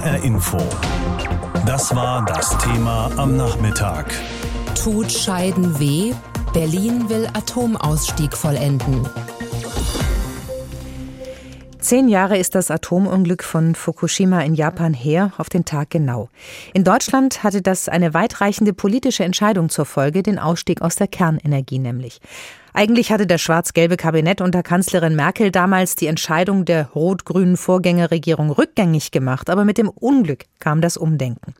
HR Info. Das war das Thema am Nachmittag. Tut Scheiden weh? Berlin will Atomausstieg vollenden. Zehn Jahre ist das Atomunglück von Fukushima in Japan her, auf den Tag genau. In Deutschland hatte das eine weitreichende politische Entscheidung zur Folge, den Ausstieg aus der Kernenergie nämlich. Eigentlich hatte das schwarz-gelbe Kabinett unter Kanzlerin Merkel damals die Entscheidung der rot-grünen Vorgängerregierung rückgängig gemacht, aber mit dem Unglück kam das Umdenken.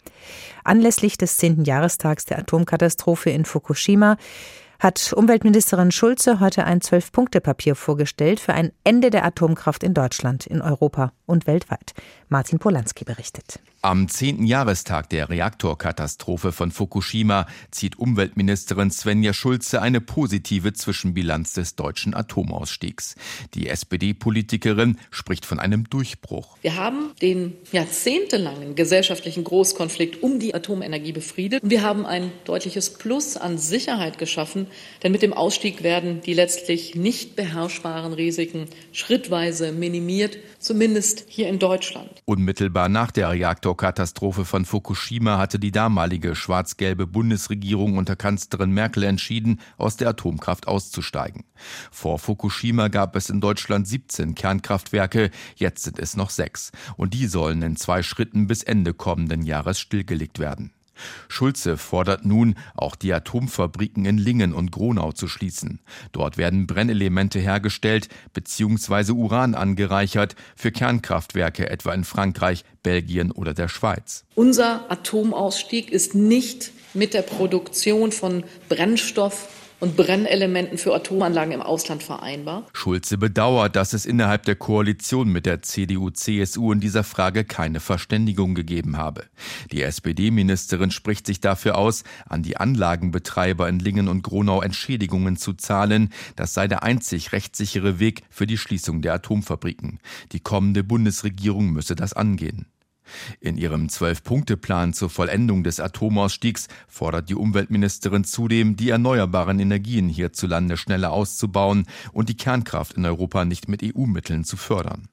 Anlässlich des zehnten Jahrestags der Atomkatastrophe in Fukushima hat Umweltministerin Schulze heute ein Zwölf-Punkte-Papier vorgestellt für ein Ende der Atomkraft in Deutschland, in Europa und weltweit. Martin Polanski berichtet. Am zehnten Jahrestag der Reaktorkatastrophe von Fukushima zieht Umweltministerin Svenja Schulze eine positive Zwischenbilanz des deutschen Atomausstiegs. Die SPD-Politikerin spricht von einem Durchbruch. Wir haben den jahrzehntelangen gesellschaftlichen Großkonflikt um die Atomenergie befriedet wir haben ein deutliches Plus an Sicherheit geschaffen, denn mit dem Ausstieg werden die letztlich nicht beherrschbaren Risiken schrittweise minimiert, zumindest hier in Deutschland. Unmittelbar nach der Reaktor Reaktorkatastrophe von Fukushima hatte die damalige schwarz-gelbe Bundesregierung unter Kanzlerin Merkel entschieden, aus der Atomkraft auszusteigen. Vor Fukushima gab es in Deutschland 17 Kernkraftwerke, jetzt sind es noch sechs. Und die sollen in zwei Schritten bis Ende kommenden Jahres stillgelegt werden. Schulze fordert nun, auch die Atomfabriken in Lingen und Gronau zu schließen. Dort werden Brennelemente hergestellt bzw. Uran angereichert für Kernkraftwerke etwa in Frankreich, Belgien oder der Schweiz. Unser Atomausstieg ist nicht mit der Produktion von Brennstoff und Brennelementen für Atomanlagen im Ausland vereinbar. Schulze bedauert, dass es innerhalb der Koalition mit der CDU-CSU in dieser Frage keine Verständigung gegeben habe. Die SPD-Ministerin spricht sich dafür aus, an die Anlagenbetreiber in Lingen und Gronau Entschädigungen zu zahlen. Das sei der einzig rechtssichere Weg für die Schließung der Atomfabriken. Die kommende Bundesregierung müsse das angehen. In ihrem Zwölf-Punkte-Plan zur Vollendung des Atomausstiegs fordert die Umweltministerin zudem, die erneuerbaren Energien hierzulande schneller auszubauen und die Kernkraft in Europa nicht mit EU-Mitteln zu fördern.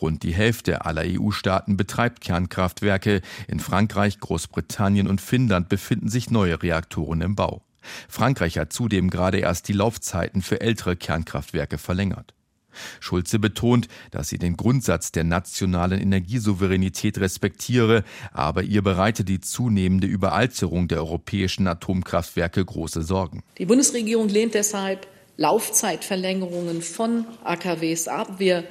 Rund die Hälfte aller EU-Staaten betreibt Kernkraftwerke. In Frankreich, Großbritannien und Finnland befinden sich neue Reaktoren im Bau. Frankreich hat zudem gerade erst die Laufzeiten für ältere Kernkraftwerke verlängert. Schulze betont, dass sie den Grundsatz der nationalen Energiesouveränität respektiere, aber ihr bereite die zunehmende Überalterung der europäischen Atomkraftwerke große Sorgen. Die Bundesregierung lehnt deshalb Laufzeitverlängerungen von AKWs ab. Wir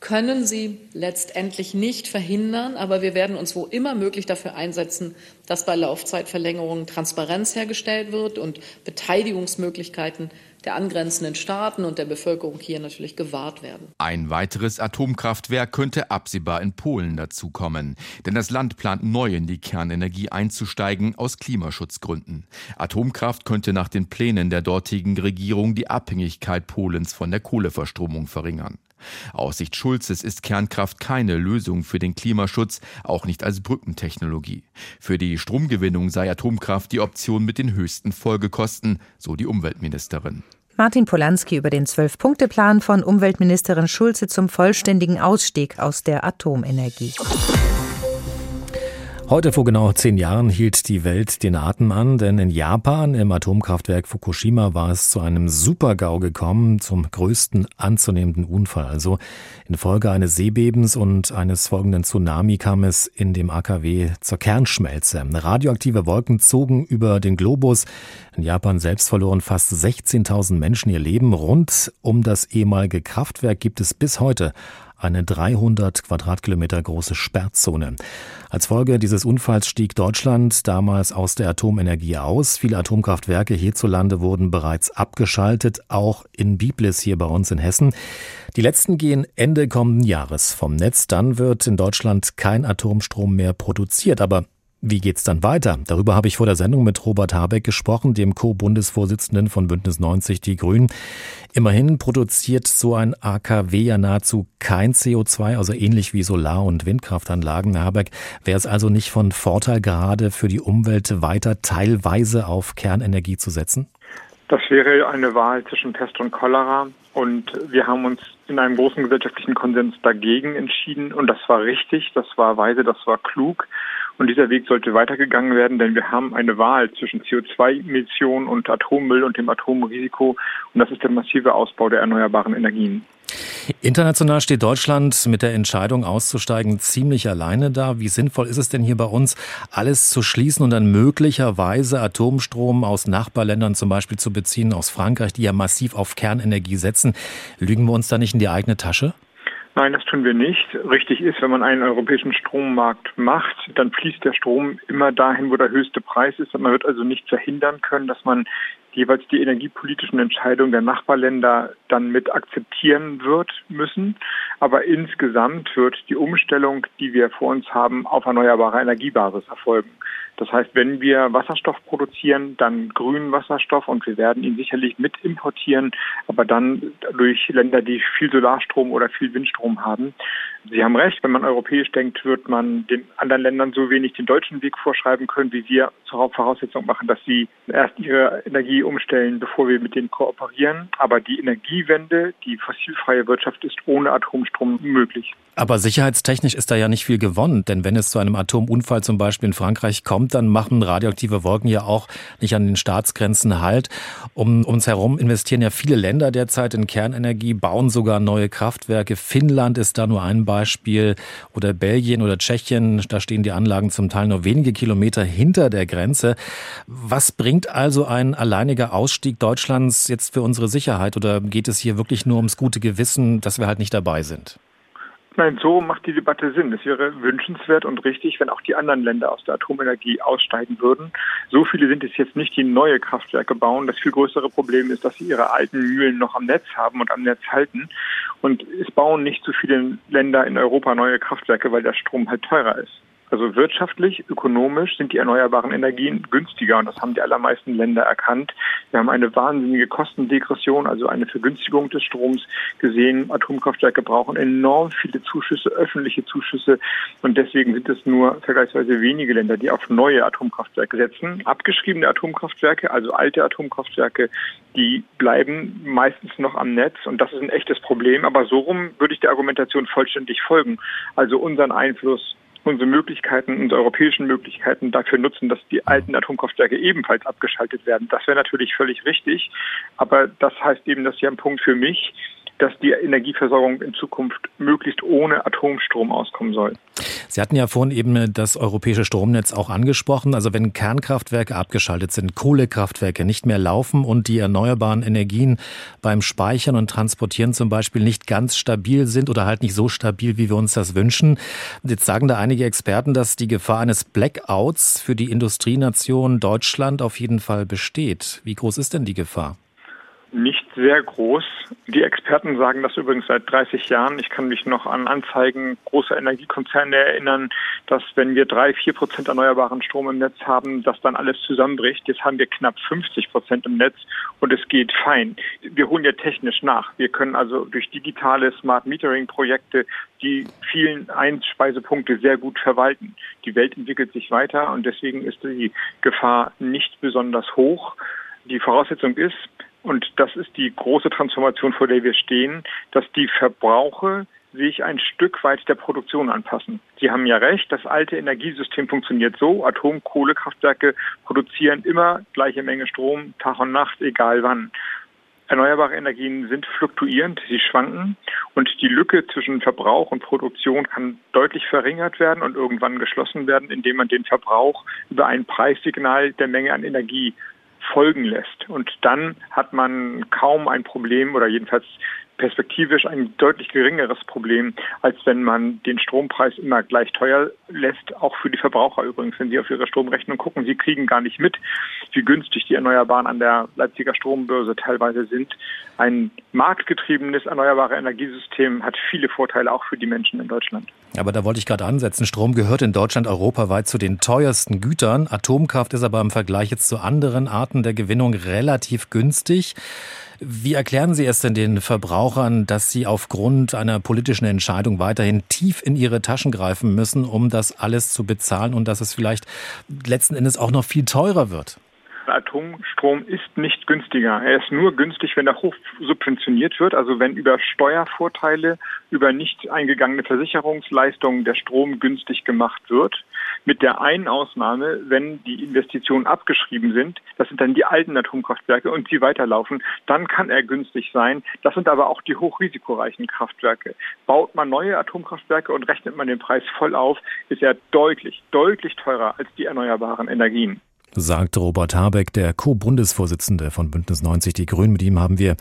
können sie letztendlich nicht verhindern, aber wir werden uns wo immer möglich dafür einsetzen, dass bei Laufzeitverlängerungen Transparenz hergestellt wird und Beteiligungsmöglichkeiten der angrenzenden Staaten und der Bevölkerung hier natürlich gewahrt werden. Ein weiteres Atomkraftwerk könnte absehbar in Polen dazukommen, denn das Land plant neu in die Kernenergie einzusteigen aus Klimaschutzgründen. Atomkraft könnte nach den Plänen der dortigen Regierung die Abhängigkeit Polens von der Kohleverstromung verringern. Aus Sicht Schulzes ist Kernkraft keine Lösung für den Klimaschutz, auch nicht als Brückentechnologie. Für die Stromgewinnung sei Atomkraft die Option mit den höchsten Folgekosten, so die Umweltministerin. Martin Polanski über den Zwölf-Punkte-Plan von Umweltministerin Schulze zum vollständigen Ausstieg aus der Atomenergie. Heute vor genau zehn Jahren hielt die Welt den Atem an, denn in Japan im Atomkraftwerk Fukushima war es zu einem Supergau gekommen, zum größten anzunehmenden Unfall. Also infolge eines Seebebens und eines folgenden Tsunami kam es in dem AKW zur Kernschmelze. Radioaktive Wolken zogen über den Globus. In Japan selbst verloren fast 16.000 Menschen ihr Leben. Rund um das ehemalige Kraftwerk gibt es bis heute eine 300 Quadratkilometer große Sperrzone. Als Folge dieses Unfalls stieg Deutschland damals aus der Atomenergie aus. Viele Atomkraftwerke hierzulande wurden bereits abgeschaltet, auch in Biblis hier bei uns in Hessen. Die letzten gehen Ende kommenden Jahres vom Netz. Dann wird in Deutschland kein Atomstrom mehr produziert. Aber wie geht's dann weiter? Darüber habe ich vor der Sendung mit Robert Habeck gesprochen, dem Co-Bundesvorsitzenden von Bündnis 90 Die Grünen. Immerhin produziert so ein AKW ja nahezu kein CO2, also ähnlich wie Solar- und Windkraftanlagen. Habeck, wäre es also nicht von Vorteil, gerade für die Umwelt weiter teilweise auf Kernenergie zu setzen? Das wäre eine Wahl zwischen Pest und Cholera. Und wir haben uns in einem großen gesellschaftlichen Konsens dagegen entschieden. Und das war richtig, das war weise, das war klug. Und dieser Weg sollte weitergegangen werden, denn wir haben eine Wahl zwischen CO2-Emissionen und Atommüll und dem Atomrisiko. Und das ist der massive Ausbau der erneuerbaren Energien. International steht Deutschland mit der Entscheidung auszusteigen ziemlich alleine da. Wie sinnvoll ist es denn hier bei uns, alles zu schließen und dann möglicherweise Atomstrom aus Nachbarländern zum Beispiel zu beziehen, aus Frankreich, die ja massiv auf Kernenergie setzen? Lügen wir uns da nicht in die eigene Tasche? Nein, das tun wir nicht. Richtig ist, wenn man einen europäischen Strommarkt macht, dann fließt der Strom immer dahin, wo der höchste Preis ist. Man wird also nicht verhindern können, dass man jeweils die energiepolitischen Entscheidungen der Nachbarländer dann mit akzeptieren wird müssen. Aber insgesamt wird die Umstellung, die wir vor uns haben, auf erneuerbare Energiebasis erfolgen. Das heißt, wenn wir Wasserstoff produzieren, dann grünen Wasserstoff und wir werden ihn sicherlich mit importieren, aber dann durch Länder, die viel Solarstrom oder viel Windstrom haben. Sie haben recht, wenn man europäisch denkt, wird man den anderen Ländern so wenig den deutschen Weg vorschreiben können, wie wir zur Hauptvoraussetzung machen, dass sie erst ihre Energie umstellen, bevor wir mit denen kooperieren. Aber die Energiewende, die fossilfreie Wirtschaft ist ohne Atomstrom möglich. Aber sicherheitstechnisch ist da ja nicht viel gewonnen, denn wenn es zu einem Atomunfall zum Beispiel in Frankreich kommt, dann machen radioaktive Wolken ja auch nicht an den Staatsgrenzen Halt. Um uns herum investieren ja viele Länder derzeit in Kernenergie, bauen sogar neue Kraftwerke. Finnland ist da nur ein Beispiel oder Belgien oder Tschechien, da stehen die Anlagen zum Teil nur wenige Kilometer hinter der Grenze. Was bringt also ein alleiniger Ausstieg Deutschlands jetzt für unsere Sicherheit oder geht es hier wirklich nur ums gute Gewissen, dass wir halt nicht dabei sind? Nein, so macht die Debatte Sinn. Es wäre wünschenswert und richtig, wenn auch die anderen Länder aus der Atomenergie aussteigen würden. So viele sind es jetzt nicht, die neue Kraftwerke bauen. Das viel größere Problem ist, dass sie ihre alten Mühlen noch am Netz haben und am Netz halten. Und es bauen nicht so viele Länder in Europa neue Kraftwerke, weil der Strom halt teurer ist. Also wirtschaftlich, ökonomisch sind die erneuerbaren Energien günstiger und das haben die allermeisten Länder erkannt. Wir haben eine wahnsinnige Kostendegression, also eine Vergünstigung des Stroms gesehen. Atomkraftwerke brauchen enorm viele Zuschüsse, öffentliche Zuschüsse und deswegen sind es nur vergleichsweise wenige Länder, die auf neue Atomkraftwerke setzen. Abgeschriebene Atomkraftwerke, also alte Atomkraftwerke, die bleiben meistens noch am Netz und das ist ein echtes Problem. Aber so rum würde ich der Argumentation vollständig folgen. Also unseren Einfluss unsere Möglichkeiten, unsere europäischen Möglichkeiten dafür nutzen, dass die alten Atomkraftwerke ebenfalls abgeschaltet werden. Das wäre natürlich völlig richtig. Aber das heißt eben, das ist ja ein Punkt für mich, dass die Energieversorgung in Zukunft möglichst ohne Atomstrom auskommen soll. Sie hatten ja vorhin eben das europäische Stromnetz auch angesprochen. Also wenn Kernkraftwerke abgeschaltet sind, Kohlekraftwerke nicht mehr laufen und die erneuerbaren Energien beim Speichern und Transportieren zum Beispiel nicht ganz stabil sind oder halt nicht so stabil, wie wir uns das wünschen. Jetzt sagen da einige Experten, dass die Gefahr eines Blackouts für die Industrienation Deutschland auf jeden Fall besteht. Wie groß ist denn die Gefahr? Nicht sehr groß. Die Experten sagen das übrigens seit 30 Jahren. Ich kann mich noch an Anzeigen großer Energiekonzerne erinnern, dass wenn wir drei, vier Prozent erneuerbaren Strom im Netz haben, dass dann alles zusammenbricht. Jetzt haben wir knapp 50 Prozent im Netz und es geht fein. Wir holen ja technisch nach. Wir können also durch digitale Smart Metering Projekte die vielen Einspeisepunkte sehr gut verwalten. Die Welt entwickelt sich weiter und deswegen ist die Gefahr nicht besonders hoch. Die Voraussetzung ist, und das ist die große Transformation, vor der wir stehen, dass die Verbraucher sich ein Stück weit der Produktion anpassen. Sie haben ja recht, das alte Energiesystem funktioniert so. Atomkohlekraftwerke produzieren immer gleiche Menge Strom, Tag und Nacht, egal wann. Erneuerbare Energien sind fluktuierend, sie schwanken und die Lücke zwischen Verbrauch und Produktion kann deutlich verringert werden und irgendwann geschlossen werden, indem man den Verbrauch über ein Preissignal der Menge an Energie folgen lässt. Und dann hat man kaum ein Problem oder jedenfalls perspektivisch ein deutlich geringeres Problem, als wenn man den Strompreis immer gleich teuer lässt, auch für die Verbraucher übrigens, wenn sie auf ihre Stromrechnung gucken. Sie kriegen gar nicht mit, wie günstig die Erneuerbaren an der Leipziger Strombörse teilweise sind. Ein marktgetriebenes erneuerbare Energiesystem hat viele Vorteile auch für die Menschen in Deutschland. Aber da wollte ich gerade ansetzen. Strom gehört in Deutschland europaweit zu den teuersten Gütern. Atomkraft ist aber im Vergleich jetzt zu anderen Arten der Gewinnung relativ günstig. Wie erklären Sie es denn den Verbrauchern, dass sie aufgrund einer politischen Entscheidung weiterhin tief in ihre Taschen greifen müssen, um das alles zu bezahlen und dass es vielleicht letzten Endes auch noch viel teurer wird? Atomstrom ist nicht günstiger. Er ist nur günstig, wenn er hoch subventioniert wird, also wenn über Steuervorteile, über nicht eingegangene Versicherungsleistungen der Strom günstig gemacht wird. Mit der einen Ausnahme, wenn die Investitionen abgeschrieben sind, das sind dann die alten Atomkraftwerke und die weiterlaufen, dann kann er günstig sein. Das sind aber auch die hochrisikoreichen Kraftwerke. Baut man neue Atomkraftwerke und rechnet man den Preis voll auf, ist er deutlich, deutlich teurer als die erneuerbaren Energien sagt Robert Habeck, der Co-Bundesvorsitzende von Bündnis 90 Die Grünen. Mit ihm haben wir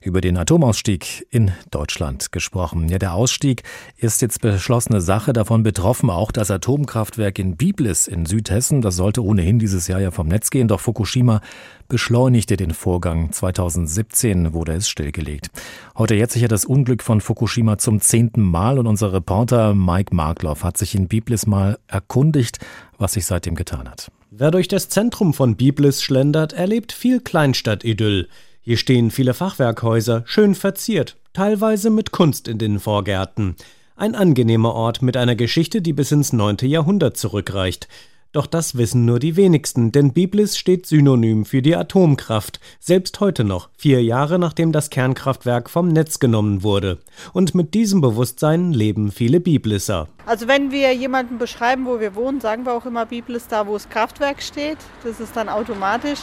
über den Atomausstieg in Deutschland gesprochen. Ja, der Ausstieg ist jetzt beschlossene Sache. Davon betroffen auch das Atomkraftwerk in Biblis in Südhessen. Das sollte ohnehin dieses Jahr ja vom Netz gehen. Doch Fukushima beschleunigte den Vorgang. 2017 wurde es stillgelegt. Heute jetzt sicher das Unglück von Fukushima zum zehnten Mal und unser Reporter Mike Markloff hat sich in Biblis mal erkundigt, was sich seitdem getan hat. Wer durch das Zentrum von Biblis schlendert, erlebt viel Kleinstadt-Idyll. Hier stehen viele Fachwerkhäuser, schön verziert, teilweise mit Kunst in den Vorgärten. Ein angenehmer Ort mit einer Geschichte, die bis ins 9. Jahrhundert zurückreicht. Doch das wissen nur die wenigsten, denn Biblis steht synonym für die Atomkraft, selbst heute noch, vier Jahre nachdem das Kernkraftwerk vom Netz genommen wurde. Und mit diesem Bewusstsein leben viele Biblisser. Also wenn wir jemanden beschreiben, wo wir wohnen, sagen wir auch immer Biblis da, wo das Kraftwerk steht. Das ist dann automatisch.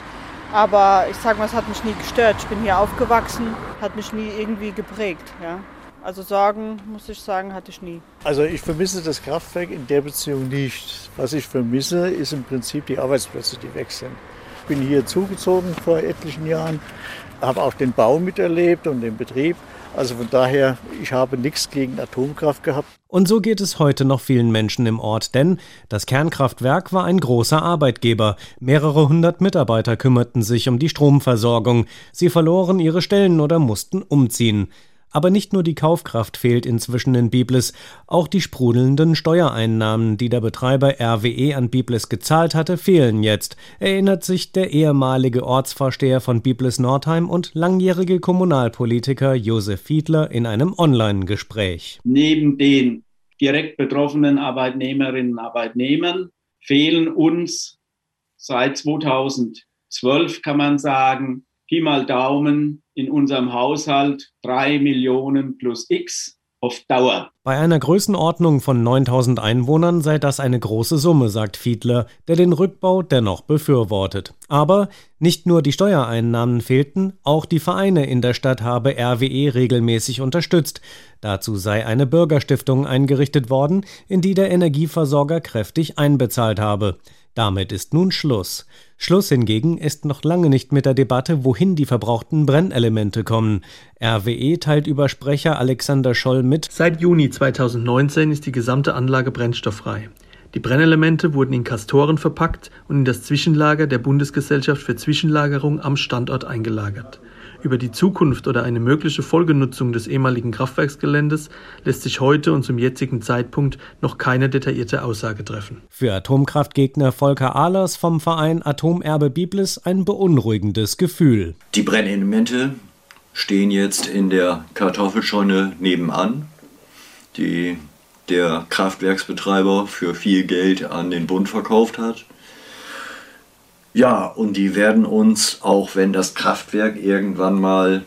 Aber ich sage mal, es hat mich nie gestört. Ich bin hier aufgewachsen, hat mich nie irgendwie geprägt. Ja. Also Sorgen, muss ich sagen, hatte ich nie. Also ich vermisse das Kraftwerk in der Beziehung nicht. Was ich vermisse, ist im Prinzip die Arbeitsplätze, die weg sind. Ich bin hier zugezogen vor etlichen Jahren, habe auch den Bau miterlebt und den Betrieb. Also von daher, ich habe nichts gegen Atomkraft gehabt. Und so geht es heute noch vielen Menschen im Ort, denn das Kernkraftwerk war ein großer Arbeitgeber. Mehrere hundert Mitarbeiter kümmerten sich um die Stromversorgung. Sie verloren ihre Stellen oder mussten umziehen. Aber nicht nur die Kaufkraft fehlt inzwischen in Biblis, auch die sprudelnden Steuereinnahmen, die der Betreiber RWE an Biblis gezahlt hatte, fehlen jetzt, erinnert sich der ehemalige Ortsvorsteher von Biblis Nordheim und langjährige Kommunalpolitiker Josef Fiedler in einem Online-Gespräch. Neben den direkt betroffenen Arbeitnehmerinnen und Arbeitnehmern fehlen uns seit 2012, kann man sagen, Pi mal Daumen in unserem Haushalt 3 Millionen plus X auf Dauer. Bei einer Größenordnung von 9000 Einwohnern sei das eine große Summe, sagt Fiedler, der den Rückbau dennoch befürwortet. Aber nicht nur die Steuereinnahmen fehlten, auch die Vereine in der Stadt habe RWE regelmäßig unterstützt. Dazu sei eine Bürgerstiftung eingerichtet worden, in die der Energieversorger kräftig einbezahlt habe. Damit ist nun Schluss. Schluss hingegen ist noch lange nicht mit der Debatte, wohin die verbrauchten Brennelemente kommen. RWE teilt über Sprecher Alexander Scholl mit. Seit Juni 2019 ist die gesamte Anlage brennstofffrei. Die Brennelemente wurden in Kastoren verpackt und in das Zwischenlager der Bundesgesellschaft für Zwischenlagerung am Standort eingelagert. Über die Zukunft oder eine mögliche Folgenutzung des ehemaligen Kraftwerksgeländes lässt sich heute und zum jetzigen Zeitpunkt noch keine detaillierte Aussage treffen. Für Atomkraftgegner Volker Ahlers vom Verein Atomerbe Biblis ein beunruhigendes Gefühl. Die Brennelemente stehen jetzt in der Kartoffelscheune nebenan, die der Kraftwerksbetreiber für viel Geld an den Bund verkauft hat. Ja, und die werden uns, auch wenn das Kraftwerk irgendwann mal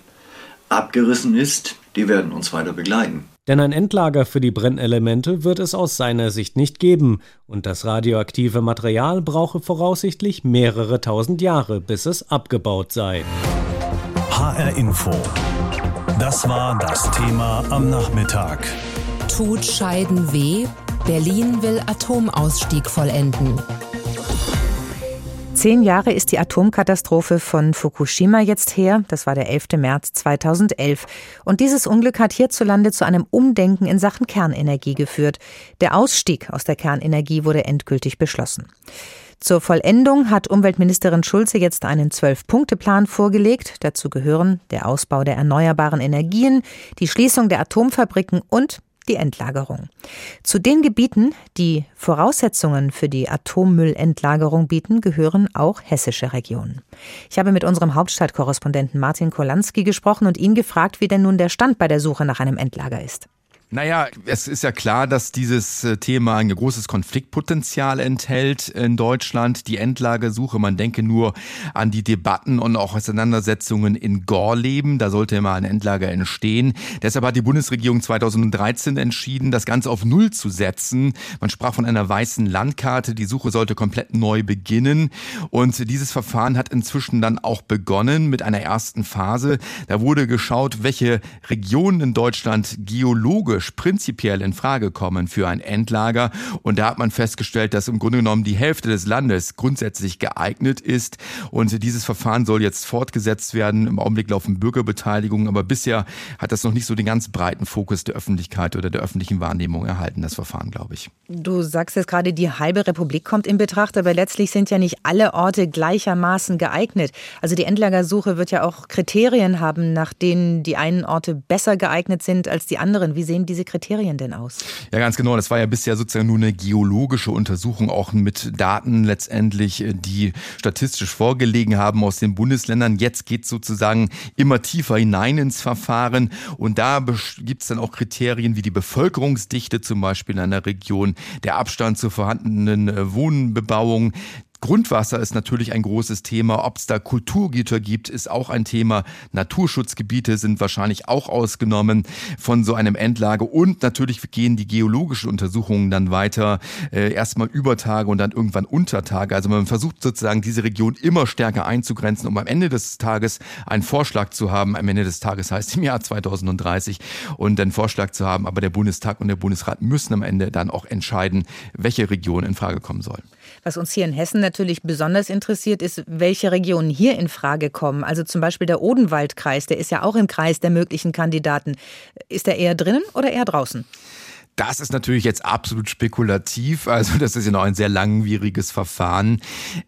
abgerissen ist, die werden uns weiter begleiten. Denn ein Endlager für die Brennelemente wird es aus seiner Sicht nicht geben, und das radioaktive Material brauche voraussichtlich mehrere tausend Jahre, bis es abgebaut sei. HR Info. Das war das Thema am Nachmittag. Tut Scheiden weh? Berlin will Atomausstieg vollenden. Zehn Jahre ist die Atomkatastrophe von Fukushima jetzt her. Das war der 11. März 2011. Und dieses Unglück hat hierzulande zu einem Umdenken in Sachen Kernenergie geführt. Der Ausstieg aus der Kernenergie wurde endgültig beschlossen. Zur Vollendung hat Umweltministerin Schulze jetzt einen Zwölf-Punkte-Plan vorgelegt. Dazu gehören der Ausbau der erneuerbaren Energien, die Schließung der Atomfabriken und die Endlagerung. Zu den Gebieten, die Voraussetzungen für die Atommüllendlagerung bieten, gehören auch hessische Regionen. Ich habe mit unserem Hauptstadtkorrespondenten Martin Kolanski gesprochen und ihn gefragt, wie denn nun der Stand bei der Suche nach einem Endlager ist. Naja, es ist ja klar, dass dieses äh, Thema ein großes Konfliktpotenzial enthält in Deutschland. Die Endlagesuche, man denke nur an die Debatten und auch Auseinandersetzungen in Gorleben. Da sollte immer ein Endlager entstehen. Deshalb hat die Bundesregierung 2013 entschieden, das Ganze auf Null zu setzen. Man sprach von einer weißen Landkarte. Die Suche sollte komplett neu beginnen. Und dieses Verfahren hat inzwischen dann auch begonnen mit einer ersten Phase. Da wurde geschaut, welche Regionen in Deutschland geologisch theoretisch prinzipiell in Frage kommen für ein Endlager. Und da hat man festgestellt, dass im Grunde genommen die Hälfte des Landes grundsätzlich geeignet ist. Und dieses Verfahren soll jetzt fortgesetzt werden. Im Augenblick laufen Bürgerbeteiligungen, aber bisher hat das noch nicht so den ganz breiten Fokus der Öffentlichkeit oder der öffentlichen Wahrnehmung erhalten, das Verfahren, glaube ich. Du sagst jetzt gerade, die halbe Republik kommt in Betracht, aber letztlich sind ja nicht alle Orte gleichermaßen geeignet. Also die Endlagersuche wird ja auch Kriterien haben, nach denen die einen Orte besser geeignet sind als die anderen. Wie sehen die diese Kriterien denn aus? Ja, ganz genau. Das war ja bisher sozusagen nur eine geologische Untersuchung, auch mit Daten letztendlich, äh, die statistisch vorgelegen haben aus den Bundesländern. Jetzt geht sozusagen immer tiefer hinein ins Verfahren. Und da gibt es dann auch Kriterien wie die Bevölkerungsdichte zum Beispiel in einer Region, der Abstand zur vorhandenen äh, Wohnbebauung, Grundwasser ist natürlich ein großes Thema. Ob es da Kulturgüter gibt, ist auch ein Thema. Naturschutzgebiete sind wahrscheinlich auch ausgenommen von so einem Endlage. Und natürlich gehen die geologischen Untersuchungen dann weiter. Äh, erstmal über Tage und dann irgendwann unter Tage. Also man versucht sozusagen diese Region immer stärker einzugrenzen, um am Ende des Tages einen Vorschlag zu haben. Am Ende des Tages heißt im Jahr 2030 und einen Vorschlag zu haben. Aber der Bundestag und der Bundesrat müssen am Ende dann auch entscheiden, welche Region in Frage kommen soll. Was uns hier in Hessen natürlich besonders interessiert, ist, welche Regionen hier in Frage kommen. Also zum Beispiel der Odenwaldkreis, der ist ja auch im Kreis der möglichen Kandidaten. Ist er eher drinnen oder eher draußen? Das ist natürlich jetzt absolut spekulativ. Also das ist ja noch ein sehr langwieriges Verfahren.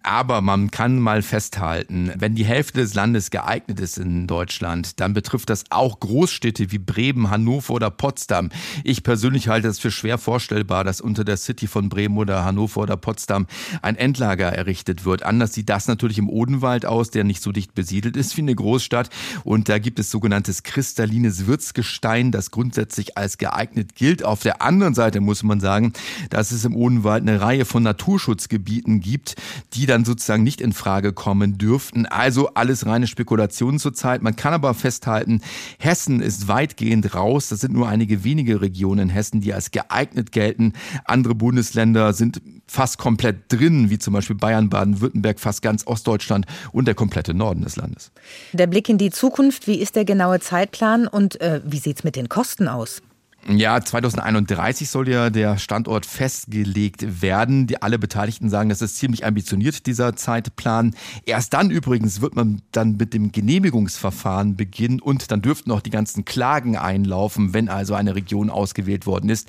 Aber man kann mal festhalten, wenn die Hälfte des Landes geeignet ist in Deutschland, dann betrifft das auch Großstädte wie Bremen, Hannover oder Potsdam. Ich persönlich halte es für schwer vorstellbar, dass unter der City von Bremen oder Hannover oder Potsdam ein Endlager errichtet wird. Anders sieht das natürlich im Odenwald aus, der nicht so dicht besiedelt ist wie eine Großstadt. Und da gibt es sogenanntes kristallines Wirtsgestein, das grundsätzlich als geeignet gilt. Auf der anderen Seite muss man sagen, dass es im Odenwald eine Reihe von Naturschutzgebieten gibt, die dann sozusagen nicht in Frage kommen dürften. Also alles reine Spekulation zurzeit. Man kann aber festhalten, Hessen ist weitgehend raus. Das sind nur einige wenige Regionen in Hessen, die als geeignet gelten. Andere Bundesländer sind fast komplett drin, wie zum Beispiel Bayern, Baden-Württemberg, fast ganz Ostdeutschland und der komplette Norden des Landes. Der Blick in die Zukunft, wie ist der genaue Zeitplan und äh, wie sieht es mit den Kosten aus? Ja, 2031 soll ja der Standort festgelegt werden. Die, alle Beteiligten sagen, das ist ziemlich ambitioniert, dieser Zeitplan. Erst dann übrigens wird man dann mit dem Genehmigungsverfahren beginnen und dann dürften auch die ganzen Klagen einlaufen, wenn also eine Region ausgewählt worden ist.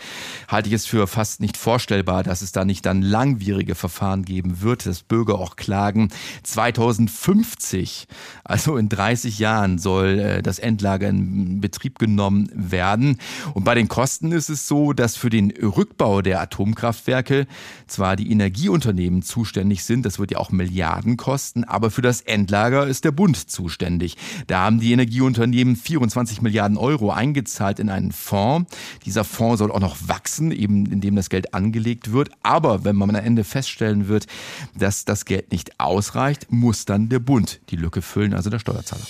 Halte ich es für fast nicht vorstellbar, dass es da nicht dann langwierige Verfahren geben wird, dass Bürger auch klagen. 2050, also in 30 Jahren, soll äh, das Endlager in Betrieb genommen werden. Und bei den den Kosten ist es so, dass für den Rückbau der Atomkraftwerke zwar die Energieunternehmen zuständig sind, das wird ja auch Milliarden kosten, aber für das Endlager ist der Bund zuständig. Da haben die Energieunternehmen 24 Milliarden Euro eingezahlt in einen Fonds. Dieser Fonds soll auch noch wachsen, eben indem das Geld angelegt wird. Aber wenn man am Ende feststellen wird, dass das Geld nicht ausreicht, muss dann der Bund die Lücke füllen, also der Steuerzahler.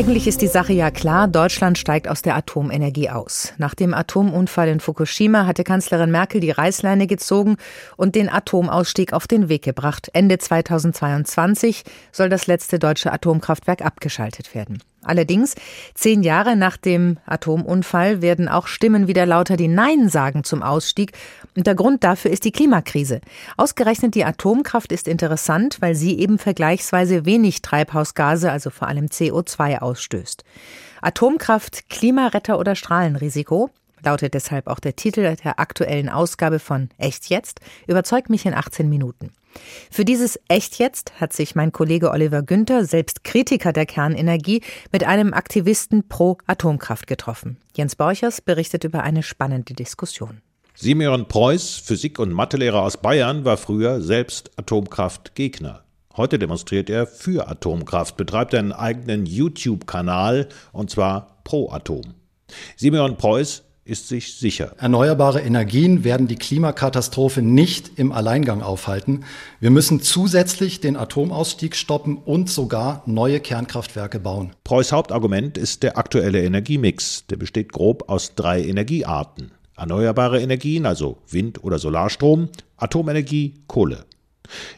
Eigentlich ist die Sache ja klar, Deutschland steigt aus der Atomenergie aus. Nach dem Atomunfall in Fukushima hatte Kanzlerin Merkel die Reißleine gezogen und den Atomausstieg auf den Weg gebracht. Ende 2022 soll das letzte deutsche Atomkraftwerk abgeschaltet werden. Allerdings, zehn Jahre nach dem Atomunfall werden auch Stimmen wieder lauter, die Nein sagen zum Ausstieg. Und der Grund dafür ist die Klimakrise. Ausgerechnet die Atomkraft ist interessant, weil sie eben vergleichsweise wenig Treibhausgase, also vor allem CO2, ausstößt. Atomkraft, Klimaretter oder Strahlenrisiko? Lautet deshalb auch der Titel der aktuellen Ausgabe von Echt jetzt? Überzeugt mich in 18 Minuten. Für dieses Echt jetzt hat sich mein Kollege Oliver Günther, selbst Kritiker der Kernenergie, mit einem Aktivisten pro Atomkraft getroffen. Jens Borchers berichtet über eine spannende Diskussion. Simeon Preuß, Physik- und Mathelehrer aus Bayern, war früher selbst Atomkraftgegner. Heute demonstriert er für Atomkraft, betreibt einen eigenen YouTube-Kanal und zwar pro Atom. Simeon Preuß ist sich sicher. Erneuerbare Energien werden die Klimakatastrophe nicht im Alleingang aufhalten. Wir müssen zusätzlich den Atomausstieg stoppen und sogar neue Kernkraftwerke bauen. Preuß Hauptargument ist der aktuelle Energiemix. Der besteht grob aus drei Energiearten. Erneuerbare Energien, also Wind- oder Solarstrom, Atomenergie, Kohle.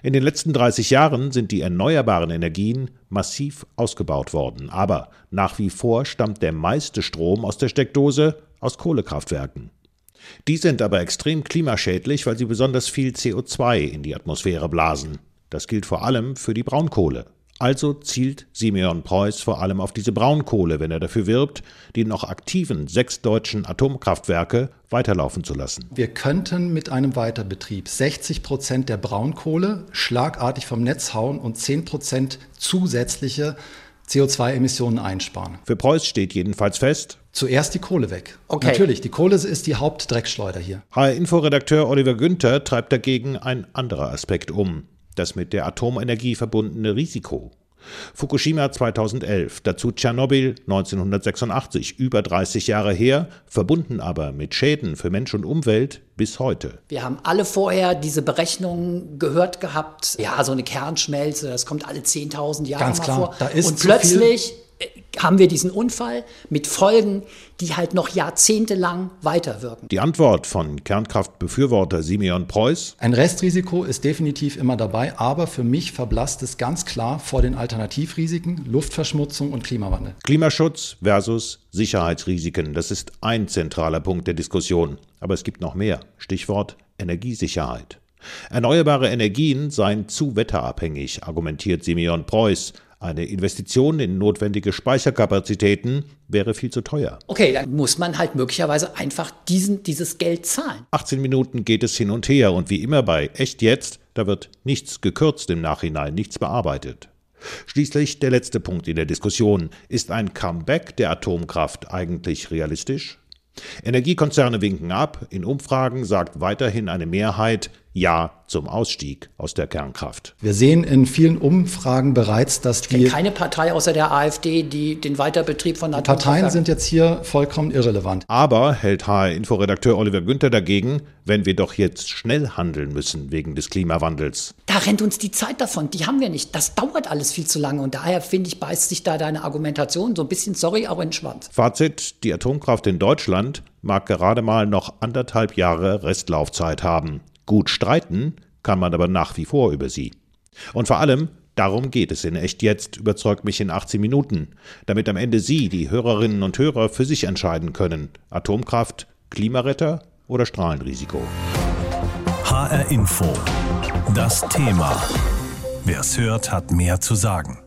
In den letzten 30 Jahren sind die erneuerbaren Energien massiv ausgebaut worden, aber nach wie vor stammt der meiste Strom aus der Steckdose aus Kohlekraftwerken. Die sind aber extrem klimaschädlich, weil sie besonders viel CO2 in die Atmosphäre blasen. Das gilt vor allem für die Braunkohle. Also zielt Simeon Preuß vor allem auf diese Braunkohle, wenn er dafür wirbt, die noch aktiven sechs deutschen Atomkraftwerke weiterlaufen zu lassen. Wir könnten mit einem Weiterbetrieb 60 Prozent der Braunkohle schlagartig vom Netz hauen und 10 Prozent zusätzliche CO2-Emissionen einsparen. Für Preuß steht jedenfalls fest, Zuerst die Kohle weg. Okay. Natürlich, die Kohle ist die Hauptdreckschleuder hier. HR-Info-Redakteur Oliver Günther treibt dagegen ein anderer Aspekt um das mit der Atomenergie verbundene Risiko. Fukushima 2011, dazu Tschernobyl 1986, über 30 Jahre her, verbunden aber mit Schäden für Mensch und Umwelt bis heute. Wir haben alle vorher diese Berechnungen gehört gehabt. Ja, so eine Kernschmelze, das kommt alle 10.000 Jahre Ganz mal klar, vor. da ist und plötzlich haben wir diesen Unfall mit Folgen, die halt noch jahrzehntelang weiterwirken. Die Antwort von Kernkraftbefürworter Simeon Preuß. Ein Restrisiko ist definitiv immer dabei, aber für mich verblasst es ganz klar vor den Alternativrisiken, Luftverschmutzung und Klimawandel. Klimaschutz versus Sicherheitsrisiken, das ist ein zentraler Punkt der Diskussion. Aber es gibt noch mehr. Stichwort Energiesicherheit. Erneuerbare Energien seien zu wetterabhängig, argumentiert Simeon Preuß. Eine Investition in notwendige Speicherkapazitäten wäre viel zu teuer. Okay, dann muss man halt möglicherweise einfach diesen, dieses Geld zahlen. 18 Minuten geht es hin und her und wie immer bei Echt jetzt, da wird nichts gekürzt im Nachhinein, nichts bearbeitet. Schließlich der letzte Punkt in der Diskussion. Ist ein Comeback der Atomkraft eigentlich realistisch? Energiekonzerne winken ab. In Umfragen sagt weiterhin eine Mehrheit Ja zum Ausstieg aus der Kernkraft. Wir sehen in vielen Umfragen bereits, dass die keine Partei außer der AfD, die den Weiterbetrieb von Parteien sind jetzt hier vollkommen irrelevant. Aber hält HR-Inforedakteur Oliver Günther dagegen, wenn wir doch jetzt schnell handeln müssen wegen des Klimawandels. Da rennt uns die Zeit davon, die haben wir nicht. Das dauert alles viel zu lange und daher finde ich, beißt sich da deine Argumentation so ein bisschen, sorry, auch in den Schwanz. Fazit, die Atomkraft in Deutschland mag gerade mal noch anderthalb Jahre Restlaufzeit haben. Gut streiten kann man aber nach wie vor über sie. Und vor allem, darum geht es in Echt Jetzt, überzeugt mich in 18 Minuten, damit am Ende Sie, die Hörerinnen und Hörer, für sich entscheiden können. Atomkraft, Klimaretter oder Strahlenrisiko. HR Info. Das Thema. Wer es hört, hat mehr zu sagen.